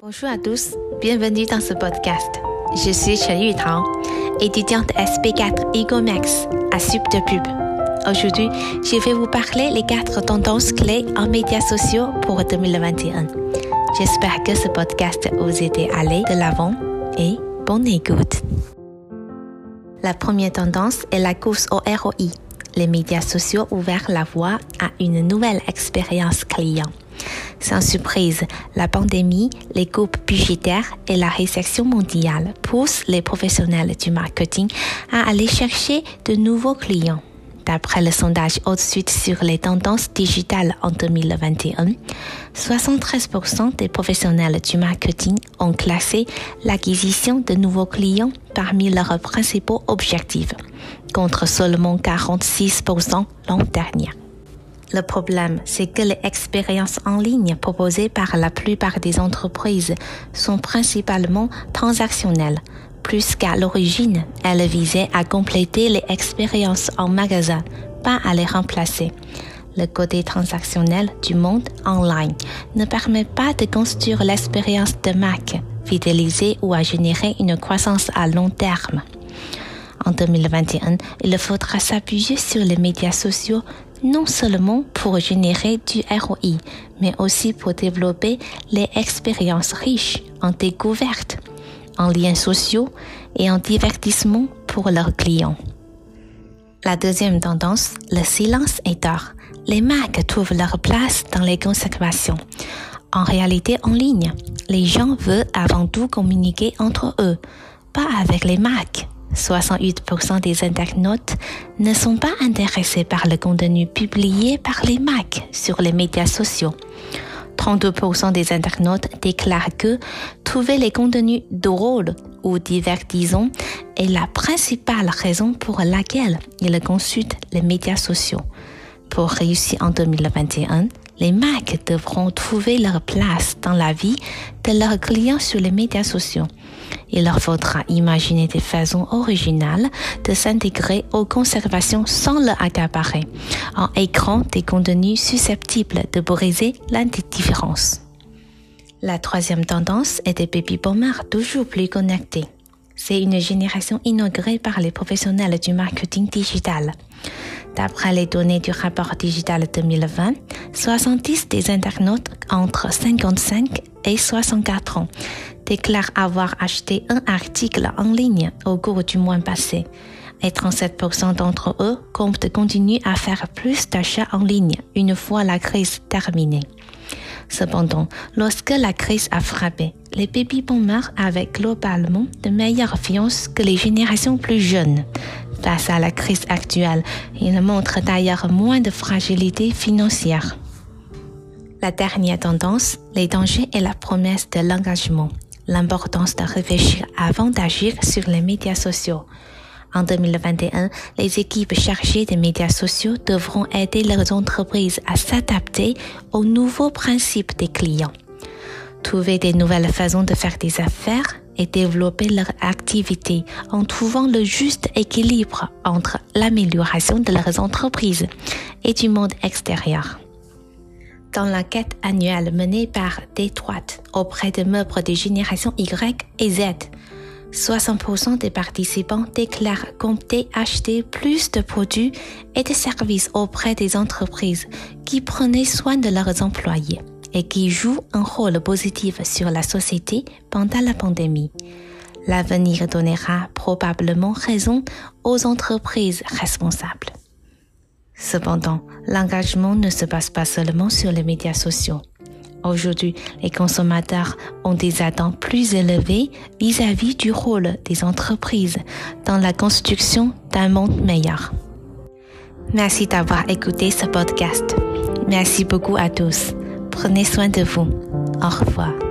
Bonjour à tous, bienvenue dans ce podcast. Je suis Chen Yutang, étudiante SP4 EgoMax à Sup de Pub. Aujourd'hui, je vais vous parler les quatre tendances clés en médias sociaux pour 2021. J'espère que ce podcast vous aide à aller de l'avant et bonne écoute. La première tendance est la course au ROI. Les médias sociaux ouvrent la voie à une nouvelle expérience client. Sans surprise, la pandémie, les coupes budgétaires et la récession mondiale poussent les professionnels du marketing à aller chercher de nouveaux clients. D'après le sondage au-dessus sur les tendances digitales en 2021, 73% des professionnels du marketing ont classé l'acquisition de nouveaux clients parmi leurs principaux objectifs, contre seulement 46% l'an dernier. Le problème, c'est que les expériences en ligne proposées par la plupart des entreprises sont principalement transactionnelles. Plus qu'à l'origine, elles visaient à compléter les expériences en magasin, pas à les remplacer. Le côté transactionnel du monde online ne permet pas de construire l'expérience de marque, fidéliser ou à générer une croissance à long terme. En 2021, il faudra s'appuyer sur les médias sociaux non seulement pour générer du ROI, mais aussi pour développer les expériences riches en découvertes, en liens sociaux et en divertissement pour leurs clients. La deuxième tendance, le silence est d'or. Les marques trouvent leur place dans les conservations. En réalité, en ligne, les gens veulent avant tout communiquer entre eux, pas avec les marques. 68% des internautes ne sont pas intéressés par le contenu publié par les marques sur les médias sociaux. 32% des internautes déclarent que trouver les contenus drôles ou divertissants est la principale raison pour laquelle ils consultent les médias sociaux. Pour réussir en 2021, les marques devront trouver leur place dans la vie de leurs clients sur les médias sociaux. Il leur faudra imaginer des façons originales de s'intégrer aux conservations sans le accaparer, en écran des contenus susceptibles de briser l'indifférence. La troisième tendance est des baby boomers toujours plus connectés. C'est une génération inaugurée par les professionnels du marketing digital. D'après les données du rapport digital 2020, 70 des internautes entre 55 et 64 ans déclarent avoir acheté un article en ligne au cours du mois passé. Et 37% d'entre eux comptent continuer à faire plus d'achats en ligne une fois la crise terminée. Cependant, lorsque la crise a frappé, les baby boomers avaient globalement de meilleures fiances que les générations plus jeunes. Face à la crise actuelle, ils montrent d'ailleurs moins de fragilité financière. La dernière tendance, les dangers et la promesse de l'engagement. L'importance de réfléchir avant d'agir sur les médias sociaux. En 2021, les équipes chargées des médias sociaux devront aider leurs entreprises à s'adapter aux nouveaux principes des clients. Trouver des nouvelles façons de faire des affaires et développer leur activité en trouvant le juste équilibre entre l'amélioration de leurs entreprises et du monde extérieur. Dans l'enquête annuelle menée par Detroit auprès de membres des générations Y et Z, 60% des participants déclarent compter acheter plus de produits et de services auprès des entreprises qui prenaient soin de leurs employés et qui jouent un rôle positif sur la société pendant la pandémie. L'avenir donnera probablement raison aux entreprises responsables. Cependant, l'engagement ne se passe pas seulement sur les médias sociaux. Aujourd'hui, les consommateurs ont des attentes plus élevées vis-à-vis du rôle des entreprises dans la construction d'un monde meilleur. Merci d'avoir écouté ce podcast. Merci beaucoup à tous. Prenez soin de vous. Au revoir.